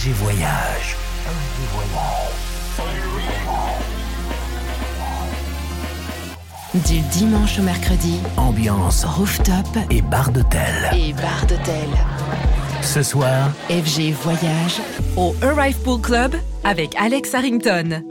FG Voyage. Voyage. Du dimanche au mercredi, ambiance rooftop et bar d'hôtel. Et bar d'hôtel. Ce soir, FG Voyage au Arrive Pool Club avec Alex Harrington.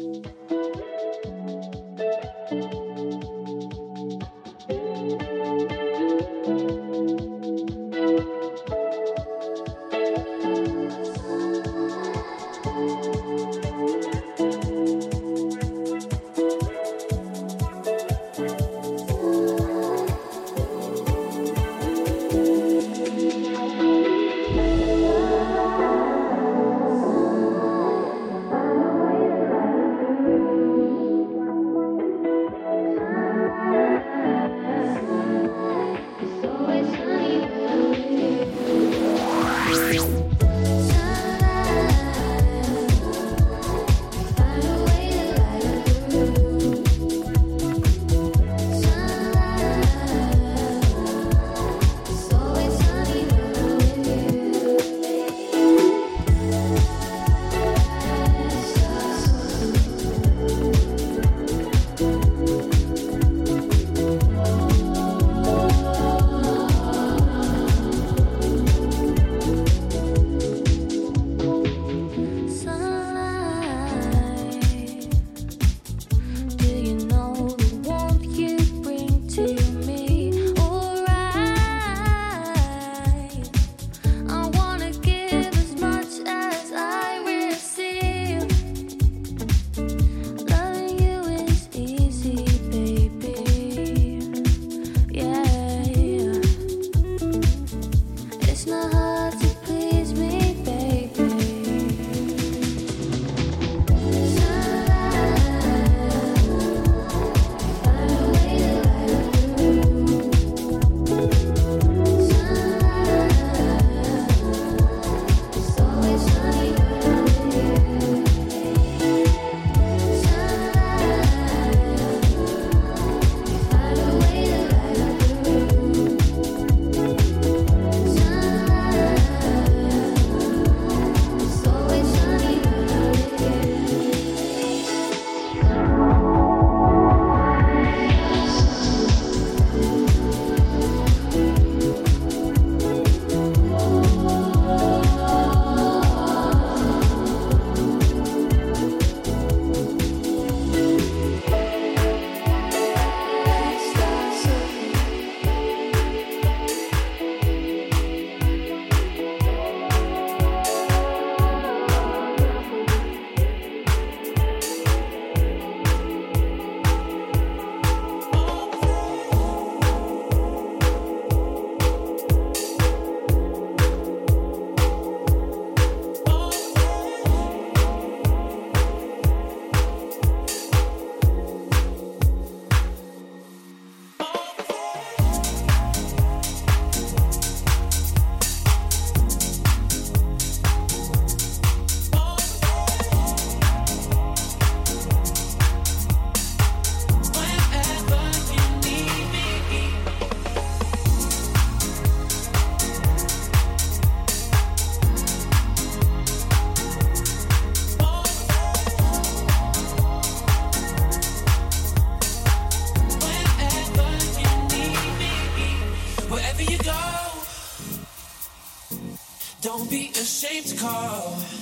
call.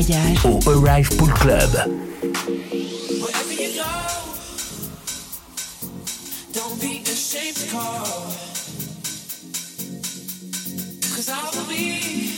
Et voyage au Arrive Pool Club. Wherever you go, don't be ashamed to call. Cause I will be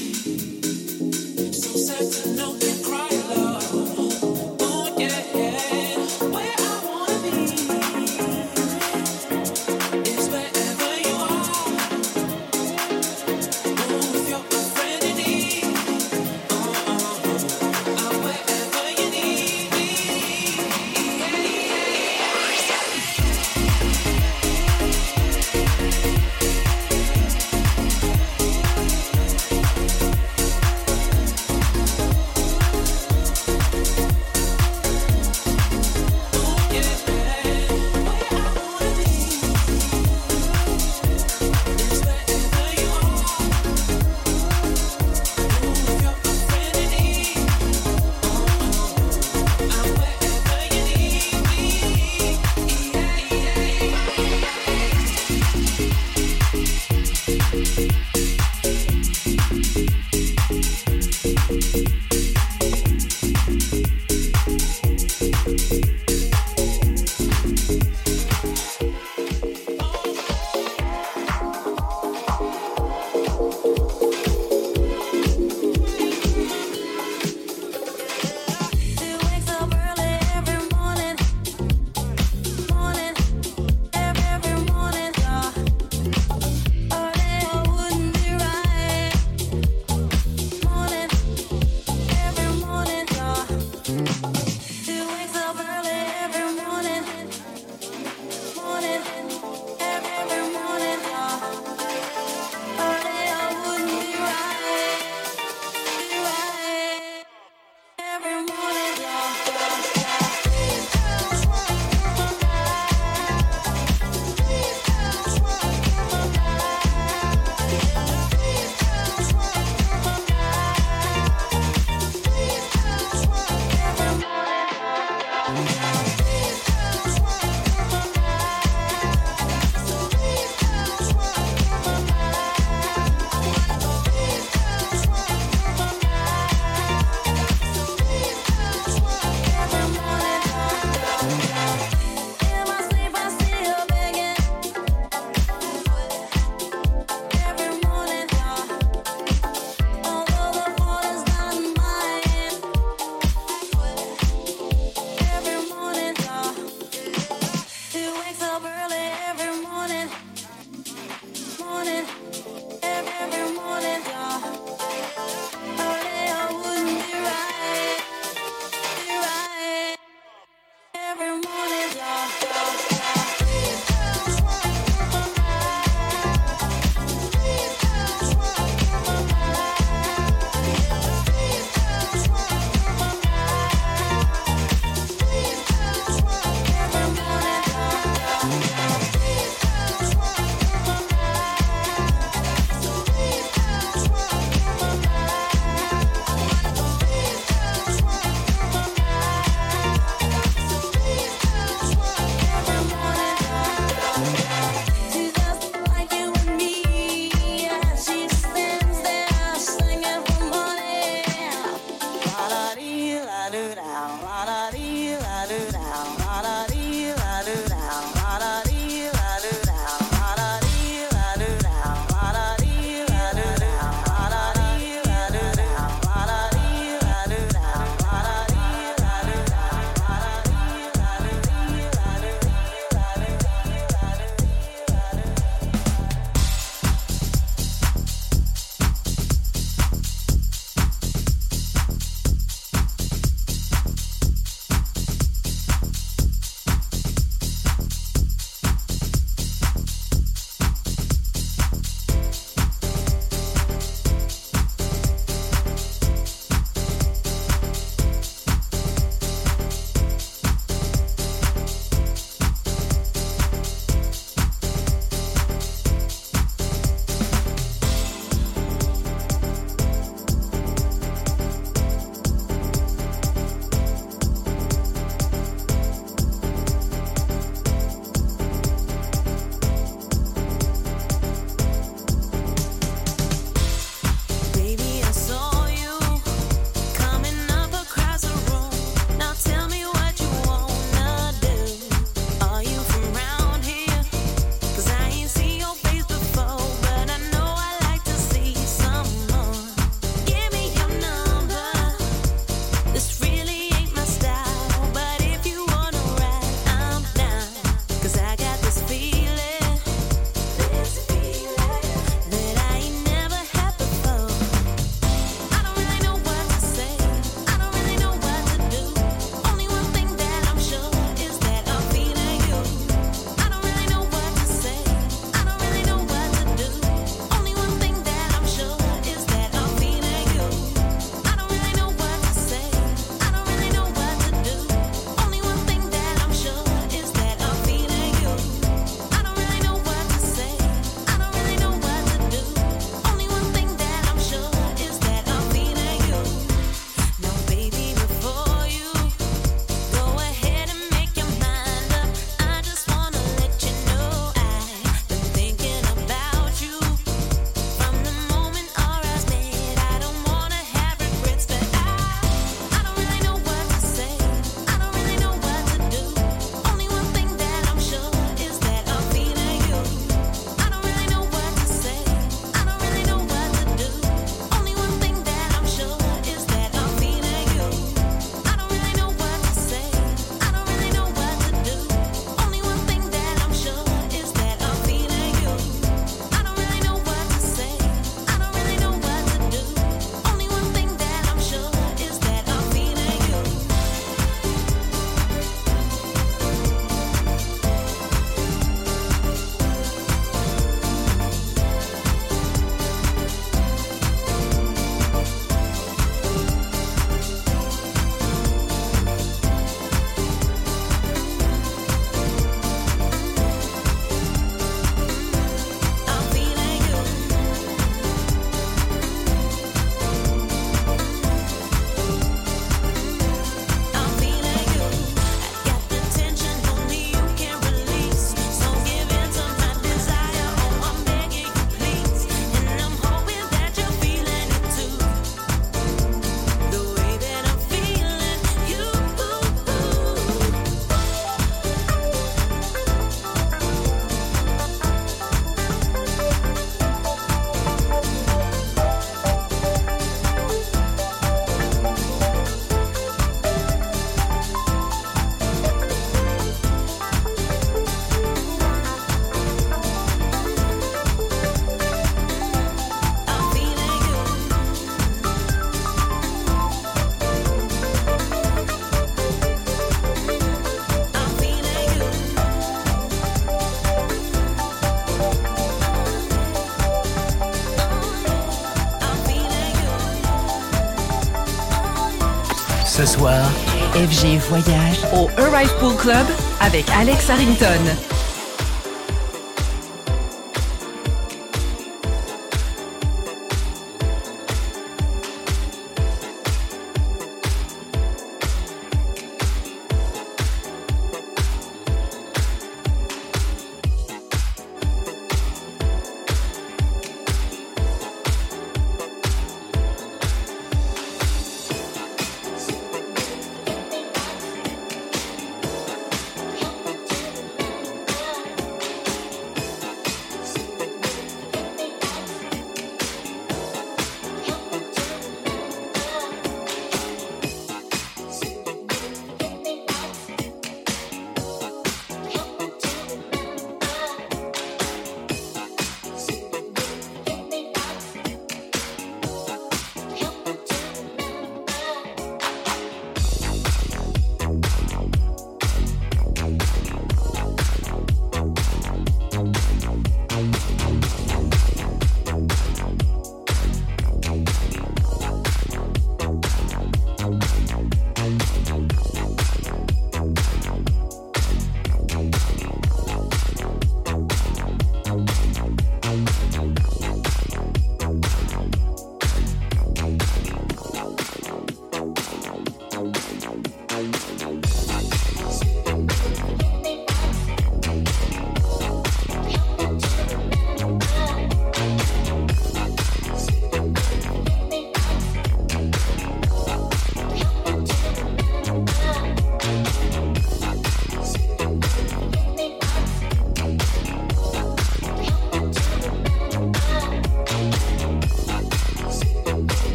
Voyage au Arrive Pool Club avec Alex Harrington.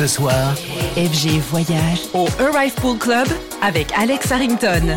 ce soir, FG Voyage au Arrive Pool Club avec Alex Harrington.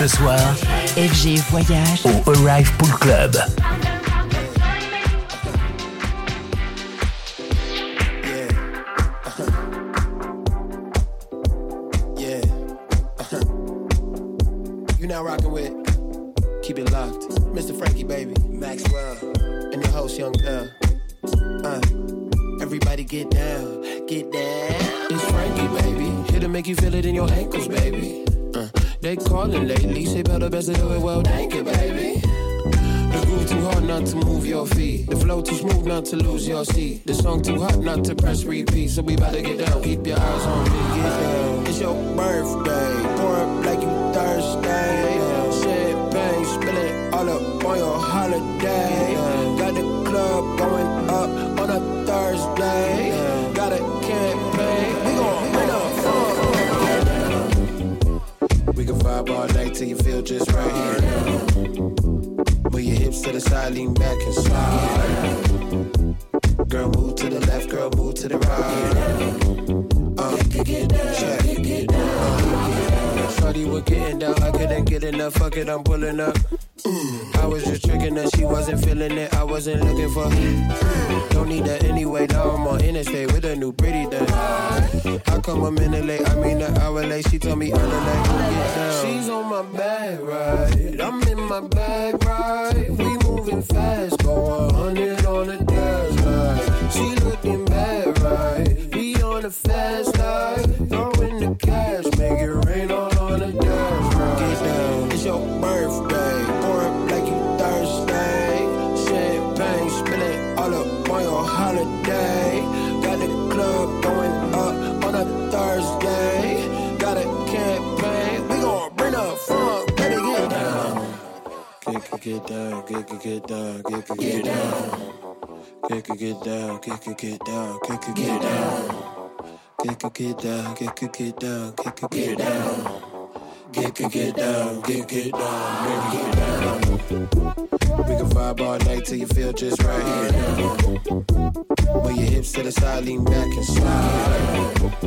Ce soir, FG Voyage. au Arrive Pool Club. To lose your seat. The song too hot not to press repeat. So we to get down. Keep your eyes on me. Get down. It's your birthday. Pour up like you Thursday. Champagne it all up on your holiday. Got the club going up on a Thursday. Got a campaign. We gon' bring up fun. We can vibe all night till you feel just right. Move your hips to the side, lean back and all up on your holiday. Got the club going up on a Thursday. Got a campaign. We gon' bring the funk. Better get down. Get, get down, get, get, get down, get, get, get down. Get, get, get down, get, get, get down, get, get, get down. Get, get, get down, get, get, get down, get, get, get down. Get, get, get down, get, get down, get, get down. We can vibe all night till you feel just right. Move your hips to the side, lean back and slide.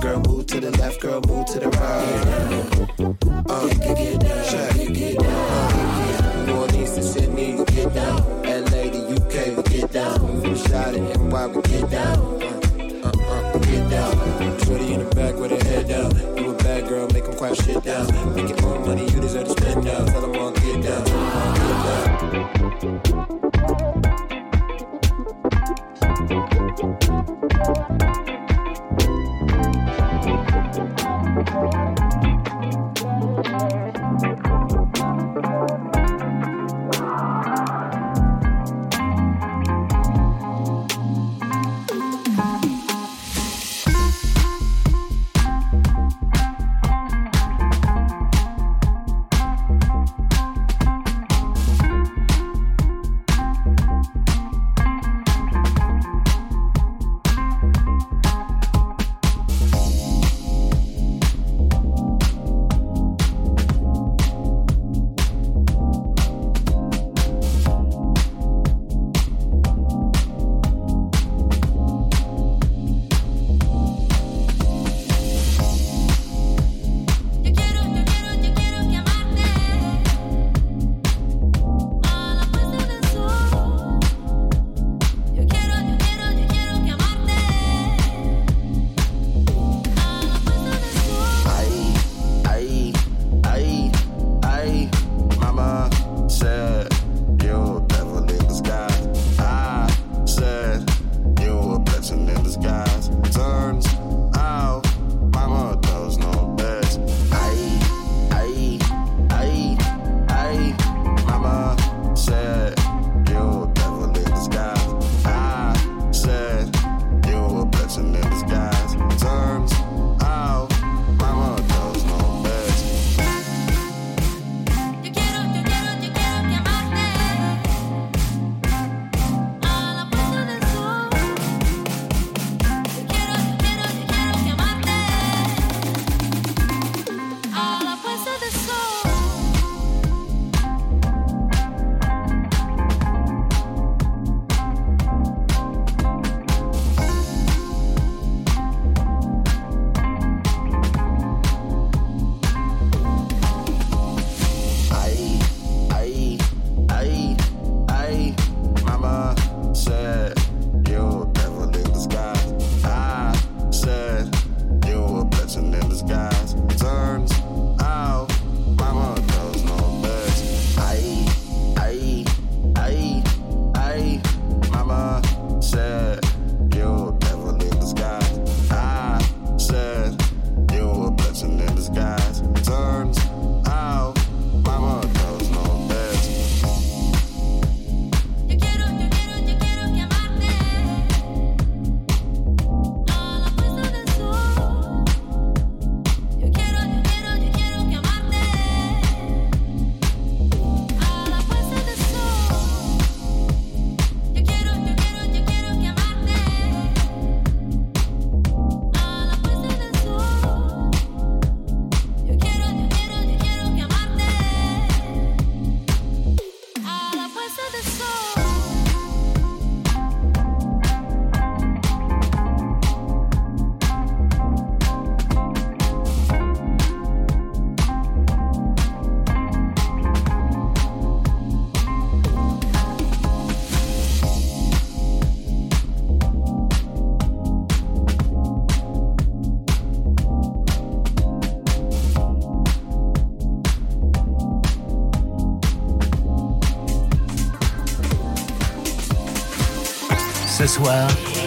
Girl, move to the left, girl, move to the right. Uh, get, get down, check. Uh, New Orleans to Sydney, we get down. LA to UK, we get down. From Shot to NY, we get down. Uh, uh, uh, we get down. Shorty in the back with her head down. You a bad girl, make 'em quiet shit down. Making more money, you deserve to spend down. Tell 'em all get down. Get down.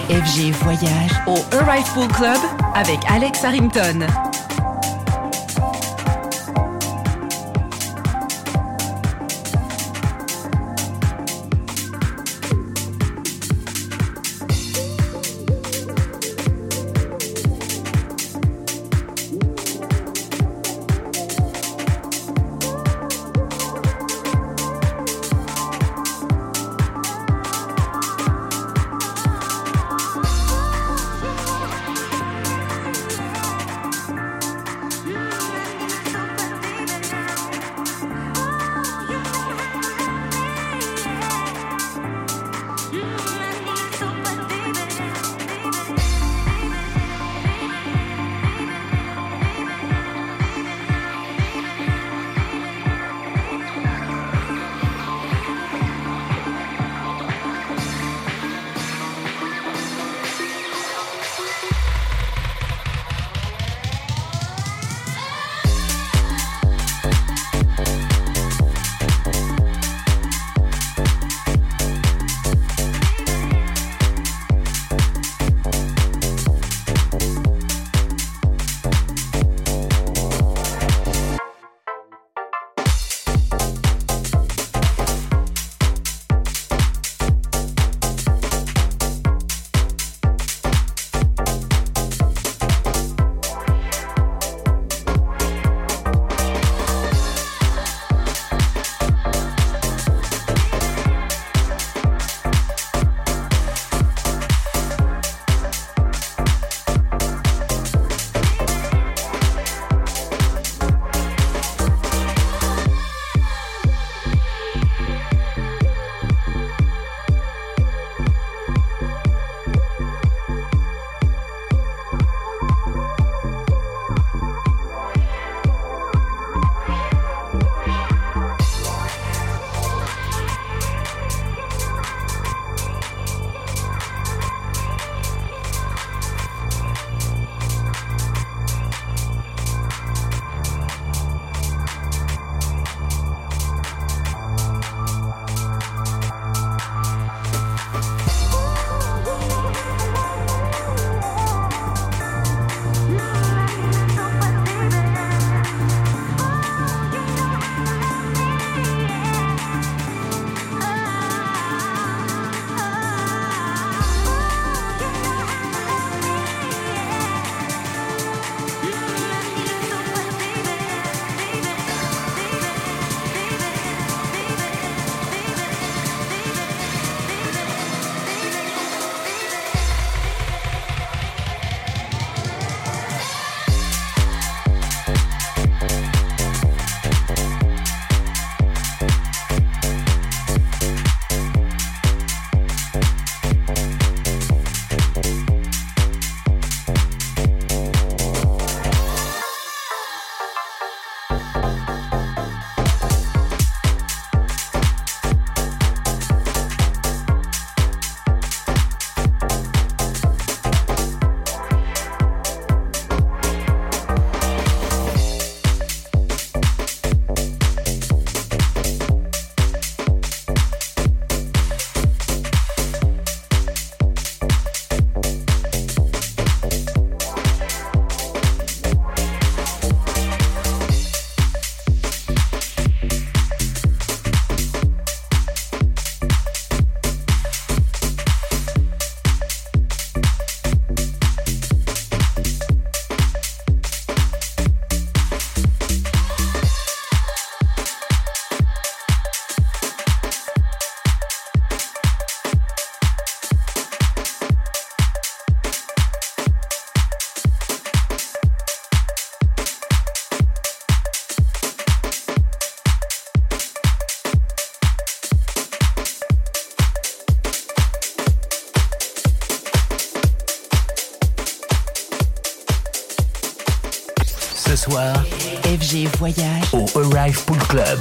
FG Voyage au Arrive Pool Club avec Alex Harrington. FG Voyage au Arrive Pool Club.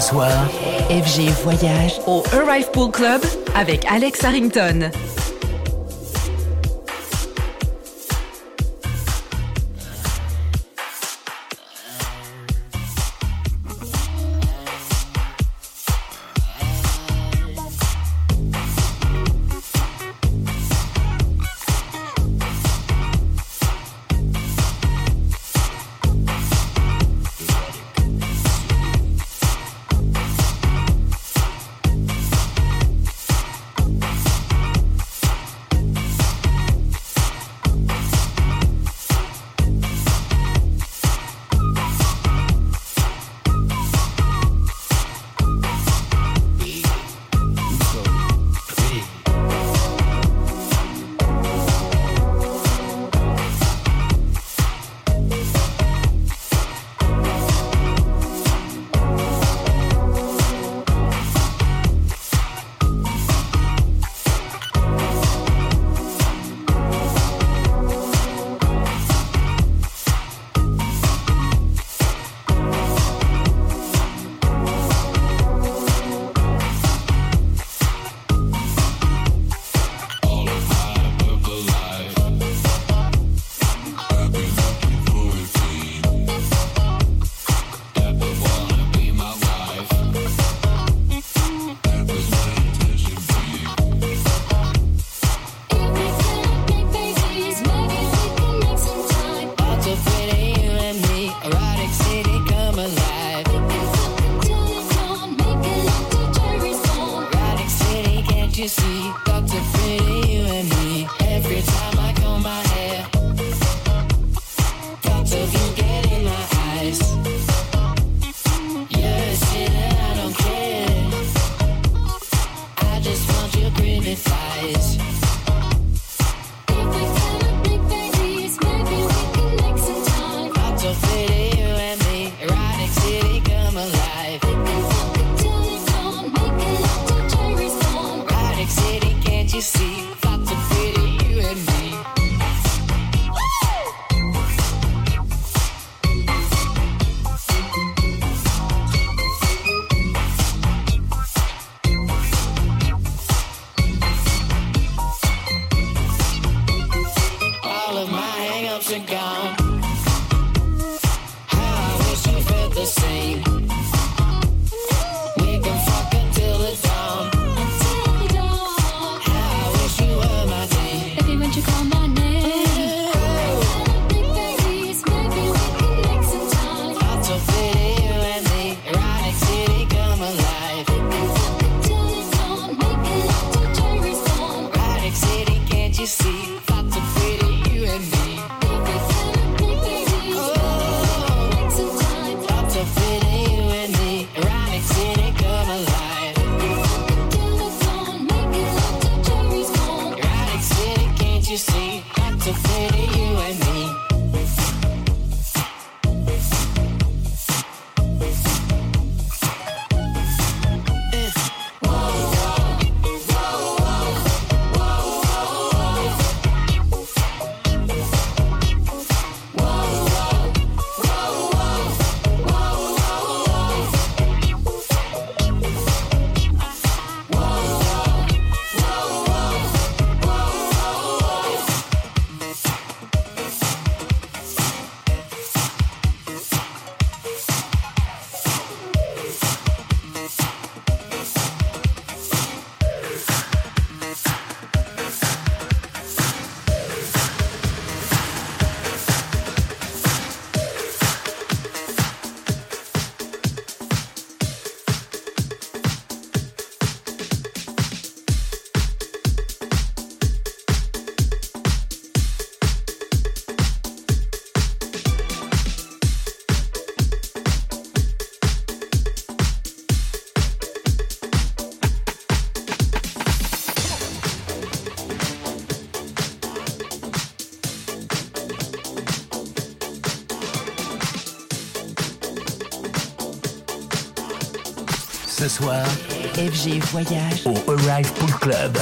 ce soir FG Voyage au Arrive Pool Club avec Alex Harrington. Voyage. au Arrive Pool Club.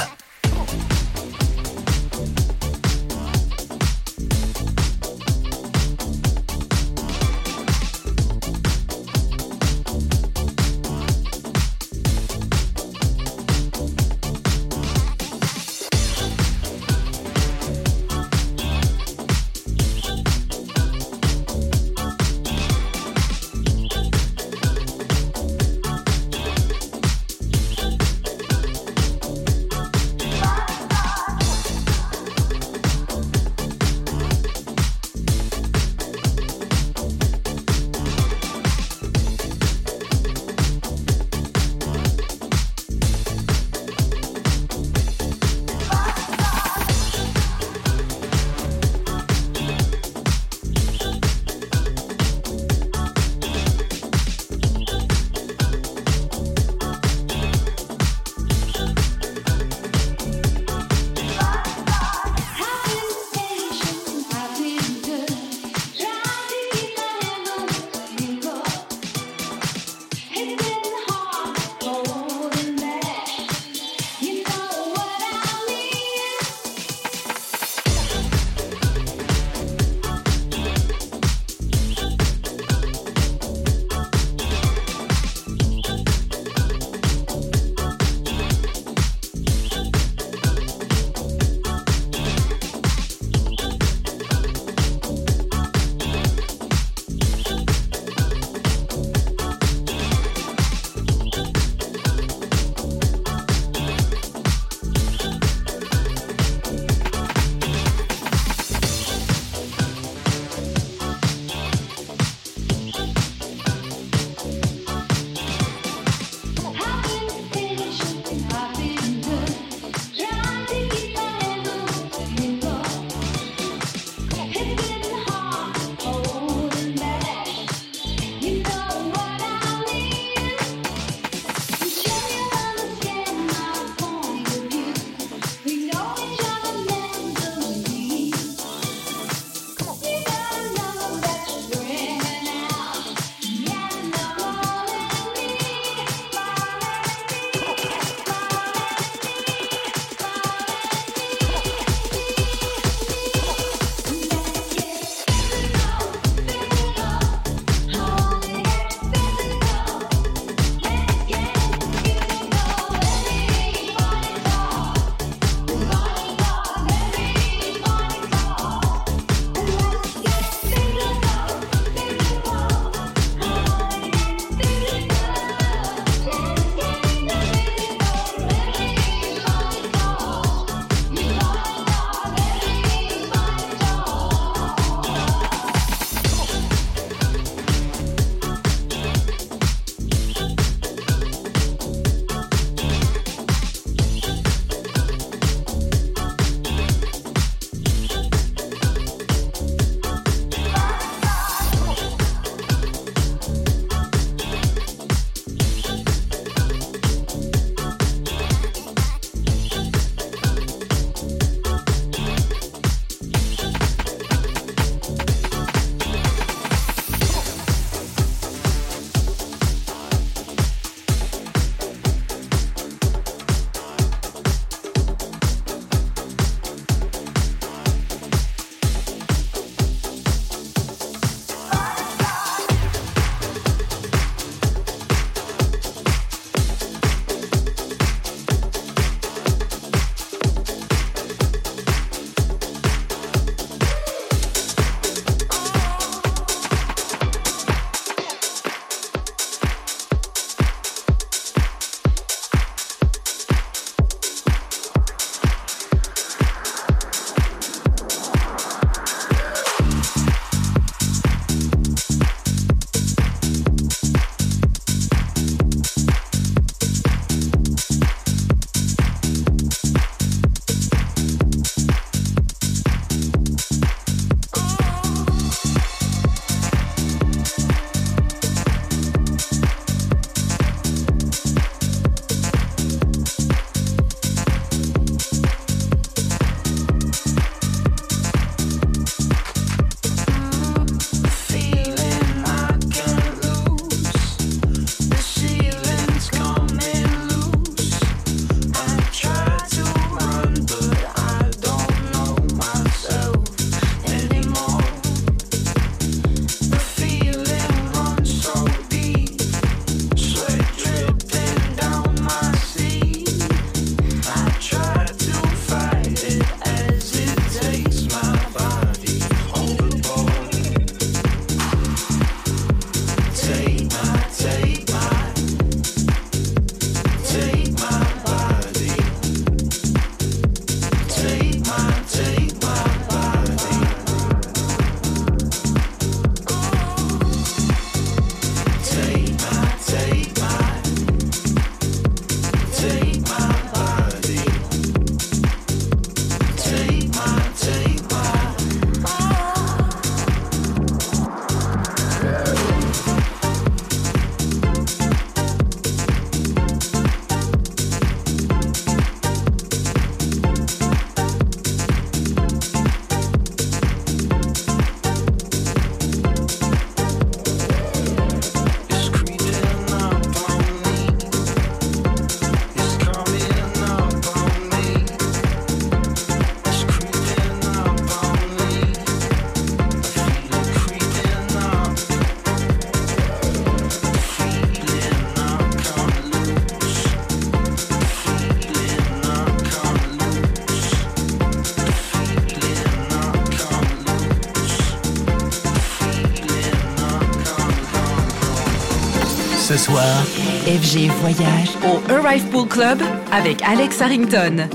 FG Voyage au Arrive Pool Club avec Alex Harrington.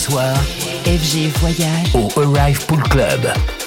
soir, FG Voyage au Arrive Pool Club.